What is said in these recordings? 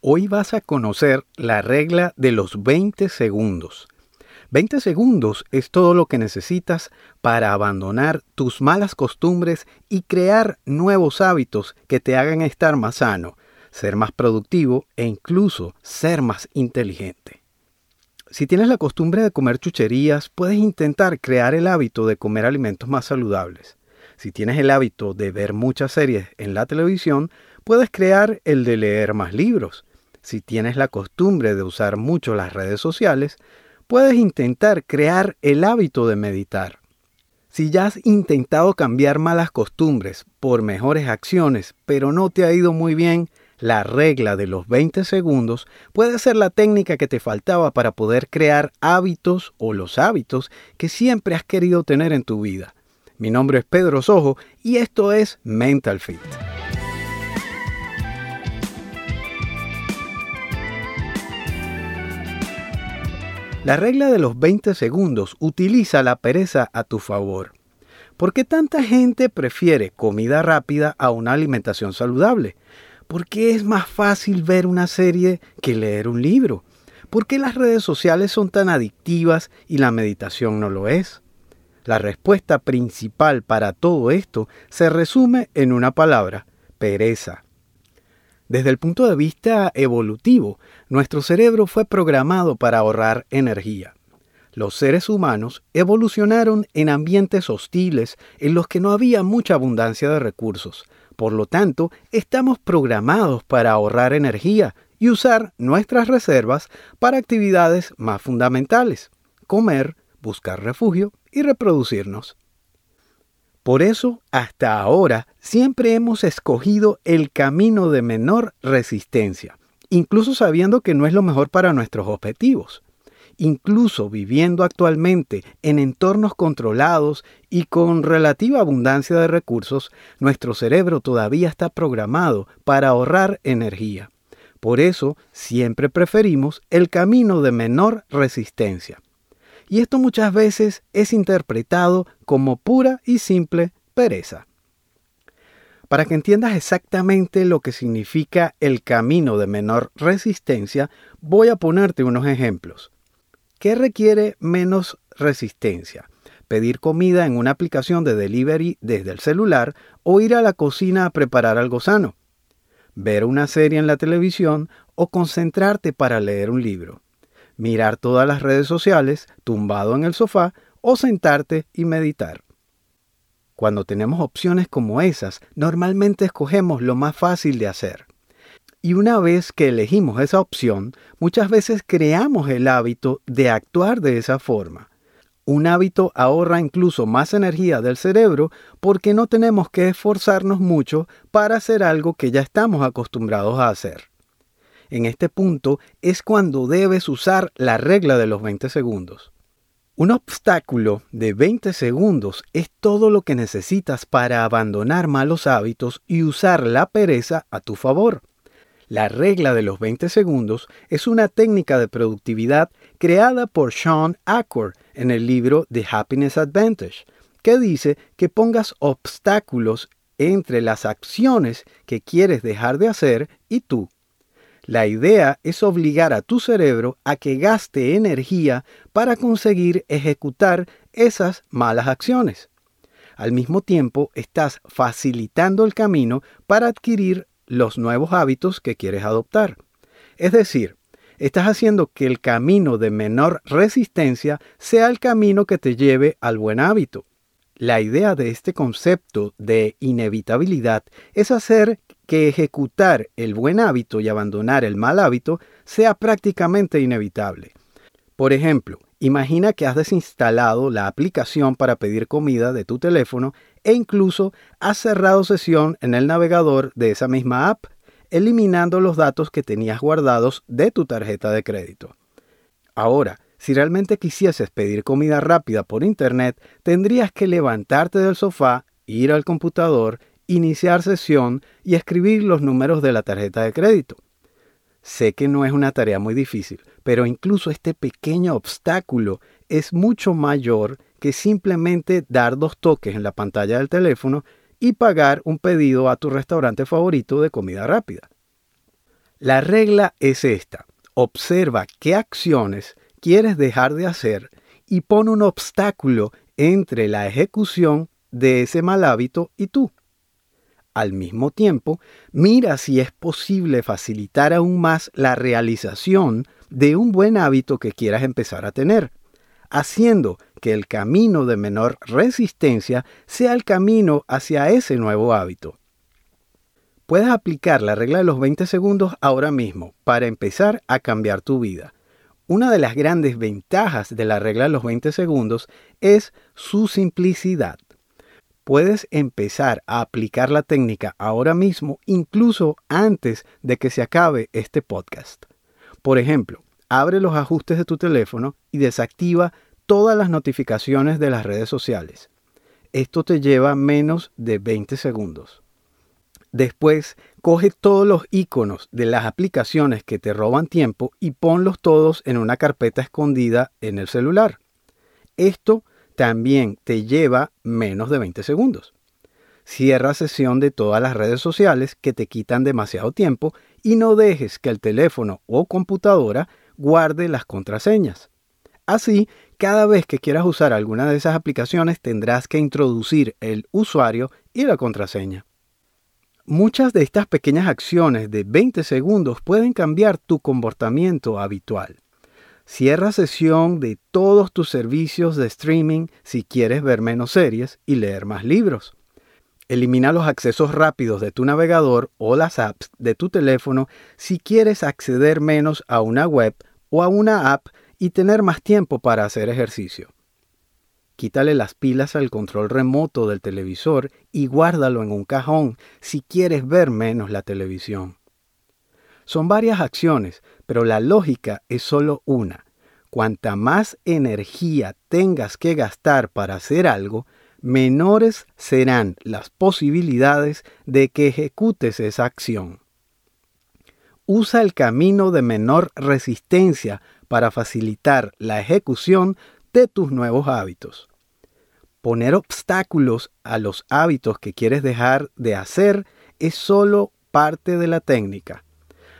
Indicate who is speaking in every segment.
Speaker 1: Hoy vas a conocer la regla de los 20 segundos. 20 segundos es todo lo que necesitas para abandonar tus malas costumbres y crear nuevos hábitos que te hagan estar más sano, ser más productivo e incluso ser más inteligente. Si tienes la costumbre de comer chucherías, puedes intentar crear el hábito de comer alimentos más saludables. Si tienes el hábito de ver muchas series en la televisión, puedes crear el de leer más libros. Si tienes la costumbre de usar mucho las redes sociales, puedes intentar crear el hábito de meditar. Si ya has intentado cambiar malas costumbres por mejores acciones, pero no te ha ido muy bien, la regla de los 20 segundos puede ser la técnica que te faltaba para poder crear hábitos o los hábitos que siempre has querido tener en tu vida. Mi nombre es Pedro Sojo y esto es Mental Fit. La regla de los 20 segundos utiliza la pereza a tu favor. ¿Por qué tanta gente prefiere comida rápida a una alimentación saludable? ¿Por qué es más fácil ver una serie que leer un libro? ¿Por qué las redes sociales son tan adictivas y la meditación no lo es? La respuesta principal para todo esto se resume en una palabra, pereza. Desde el punto de vista evolutivo, nuestro cerebro fue programado para ahorrar energía. Los seres humanos evolucionaron en ambientes hostiles en los que no había mucha abundancia de recursos. Por lo tanto, estamos programados para ahorrar energía y usar nuestras reservas para actividades más fundamentales, comer, buscar refugio y reproducirnos. Por eso, hasta ahora, siempre hemos escogido el camino de menor resistencia, incluso sabiendo que no es lo mejor para nuestros objetivos. Incluso viviendo actualmente en entornos controlados y con relativa abundancia de recursos, nuestro cerebro todavía está programado para ahorrar energía. Por eso, siempre preferimos el camino de menor resistencia y esto muchas veces es interpretado como pura y simple pereza. Para que entiendas exactamente lo que significa el camino de menor resistencia, voy a ponerte unos ejemplos. ¿Qué requiere menos resistencia? Pedir comida en una aplicación de delivery desde el celular o ir a la cocina a preparar algo sano. Ver una serie en la televisión o concentrarte para leer un libro mirar todas las redes sociales tumbado en el sofá o sentarte y meditar. Cuando tenemos opciones como esas, normalmente escogemos lo más fácil de hacer. Y una vez que elegimos esa opción, muchas veces creamos el hábito de actuar de esa forma. Un hábito ahorra incluso más energía del cerebro porque no tenemos que esforzarnos mucho para hacer algo que ya estamos acostumbrados a hacer en este punto es cuando debes usar la regla de los 20 segundos. Un obstáculo de 20 segundos es todo lo que necesitas para abandonar malos hábitos y usar la pereza a tu favor. La regla de los 20 segundos es una técnica de productividad creada por Sean Accord en el libro The Happiness Advantage, que dice que pongas obstáculos entre las acciones que quieres dejar de hacer y tú. La idea es obligar a tu cerebro a que gaste energía para conseguir ejecutar esas malas acciones. Al mismo tiempo, estás facilitando el camino para adquirir los nuevos hábitos que quieres adoptar. Es decir, estás haciendo que el camino de menor resistencia sea el camino que te lleve al buen hábito. La idea de este concepto de inevitabilidad es hacer que ejecutar el buen hábito y abandonar el mal hábito sea prácticamente inevitable. Por ejemplo, imagina que has desinstalado la aplicación para pedir comida de tu teléfono e incluso has cerrado sesión en el navegador de esa misma app, eliminando los datos que tenías guardados de tu tarjeta de crédito. Ahora, si realmente quisieses pedir comida rápida por Internet, tendrías que levantarte del sofá, ir al computador iniciar sesión y escribir los números de la tarjeta de crédito. Sé que no es una tarea muy difícil, pero incluso este pequeño obstáculo es mucho mayor que simplemente dar dos toques en la pantalla del teléfono y pagar un pedido a tu restaurante favorito de comida rápida. La regla es esta. Observa qué acciones quieres dejar de hacer y pon un obstáculo entre la ejecución de ese mal hábito y tú. Al mismo tiempo, mira si es posible facilitar aún más la realización de un buen hábito que quieras empezar a tener, haciendo que el camino de menor resistencia sea el camino hacia ese nuevo hábito. Puedes aplicar la regla de los 20 segundos ahora mismo para empezar a cambiar tu vida. Una de las grandes ventajas de la regla de los 20 segundos es su simplicidad puedes empezar a aplicar la técnica ahora mismo, incluso antes de que se acabe este podcast. Por ejemplo, abre los ajustes de tu teléfono y desactiva todas las notificaciones de las redes sociales. Esto te lleva menos de 20 segundos. Después, coge todos los iconos de las aplicaciones que te roban tiempo y ponlos todos en una carpeta escondida en el celular. Esto también te lleva menos de 20 segundos. Cierra sesión de todas las redes sociales que te quitan demasiado tiempo y no dejes que el teléfono o computadora guarde las contraseñas. Así, cada vez que quieras usar alguna de esas aplicaciones tendrás que introducir el usuario y la contraseña. Muchas de estas pequeñas acciones de 20 segundos pueden cambiar tu comportamiento habitual. Cierra sesión de todos tus servicios de streaming si quieres ver menos series y leer más libros. Elimina los accesos rápidos de tu navegador o las apps de tu teléfono si quieres acceder menos a una web o a una app y tener más tiempo para hacer ejercicio. Quítale las pilas al control remoto del televisor y guárdalo en un cajón si quieres ver menos la televisión. Son varias acciones, pero la lógica es solo una. Cuanta más energía tengas que gastar para hacer algo, menores serán las posibilidades de que ejecutes esa acción. Usa el camino de menor resistencia para facilitar la ejecución de tus nuevos hábitos. Poner obstáculos a los hábitos que quieres dejar de hacer es solo parte de la técnica.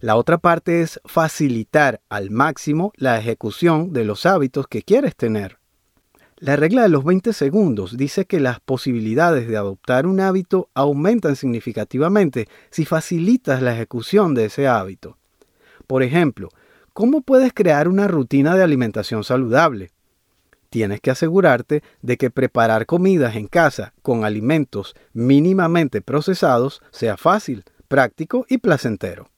Speaker 1: La otra parte es facilitar al máximo la ejecución de los hábitos que quieres tener. La regla de los 20 segundos dice que las posibilidades de adoptar un hábito aumentan significativamente si facilitas la ejecución de ese hábito. Por ejemplo, ¿cómo puedes crear una rutina de alimentación saludable? Tienes que asegurarte de que preparar comidas en casa con alimentos mínimamente procesados sea fácil, práctico y placentero.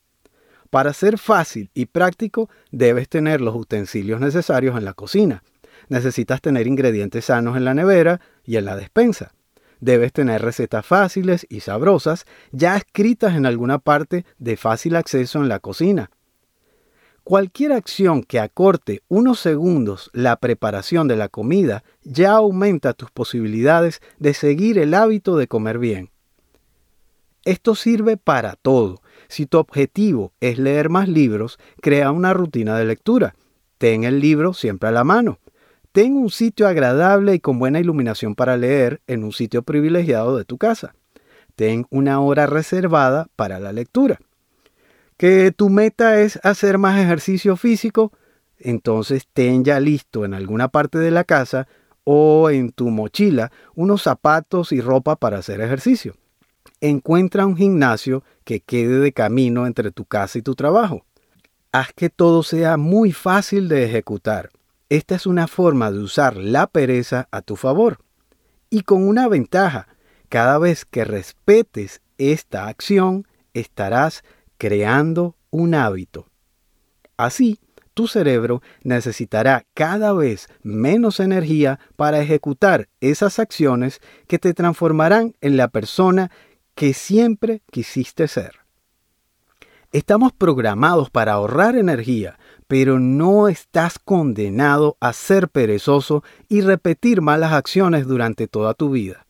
Speaker 1: Para ser fácil y práctico, debes tener los utensilios necesarios en la cocina. Necesitas tener ingredientes sanos en la nevera y en la despensa. Debes tener recetas fáciles y sabrosas ya escritas en alguna parte de fácil acceso en la cocina. Cualquier acción que acorte unos segundos la preparación de la comida ya aumenta tus posibilidades de seguir el hábito de comer bien. Esto sirve para todo, si tu objetivo es leer más libros, crea una rutina de lectura. Ten el libro siempre a la mano. Ten un sitio agradable y con buena iluminación para leer en un sitio privilegiado de tu casa. Ten una hora reservada para la lectura. Que tu meta es hacer más ejercicio físico, entonces ten ya listo en alguna parte de la casa o en tu mochila unos zapatos y ropa para hacer ejercicio encuentra un gimnasio que quede de camino entre tu casa y tu trabajo. Haz que todo sea muy fácil de ejecutar. Esta es una forma de usar la pereza a tu favor. Y con una ventaja, cada vez que respetes esta acción, estarás creando un hábito. Así, tu cerebro necesitará cada vez menos energía para ejecutar esas acciones que te transformarán en la persona que siempre quisiste ser. Estamos programados para ahorrar energía, pero no estás condenado a ser perezoso y repetir malas acciones durante toda tu vida.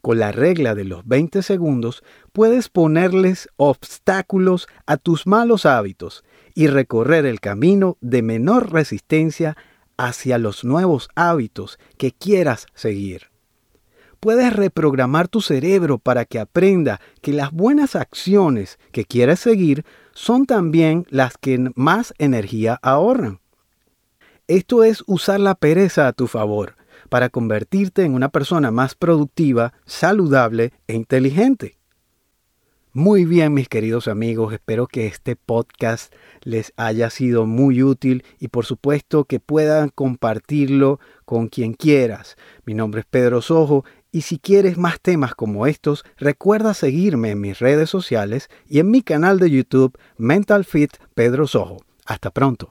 Speaker 1: Con la regla de los 20 segundos puedes ponerles obstáculos a tus malos hábitos y recorrer el camino de menor resistencia hacia los nuevos hábitos que quieras seguir puedes reprogramar tu cerebro para que aprenda que las buenas acciones que quieres seguir son también las que más energía ahorran. Esto es usar la pereza a tu favor para convertirte en una persona más productiva, saludable e inteligente. Muy bien, mis queridos amigos, espero que este podcast les haya sido muy útil y por supuesto que puedan compartirlo con quien quieras. Mi nombre es Pedro Sojo y si quieres más temas como estos, recuerda seguirme en mis redes sociales y en mi canal de YouTube Mental Fit Pedro Sojo. Hasta pronto.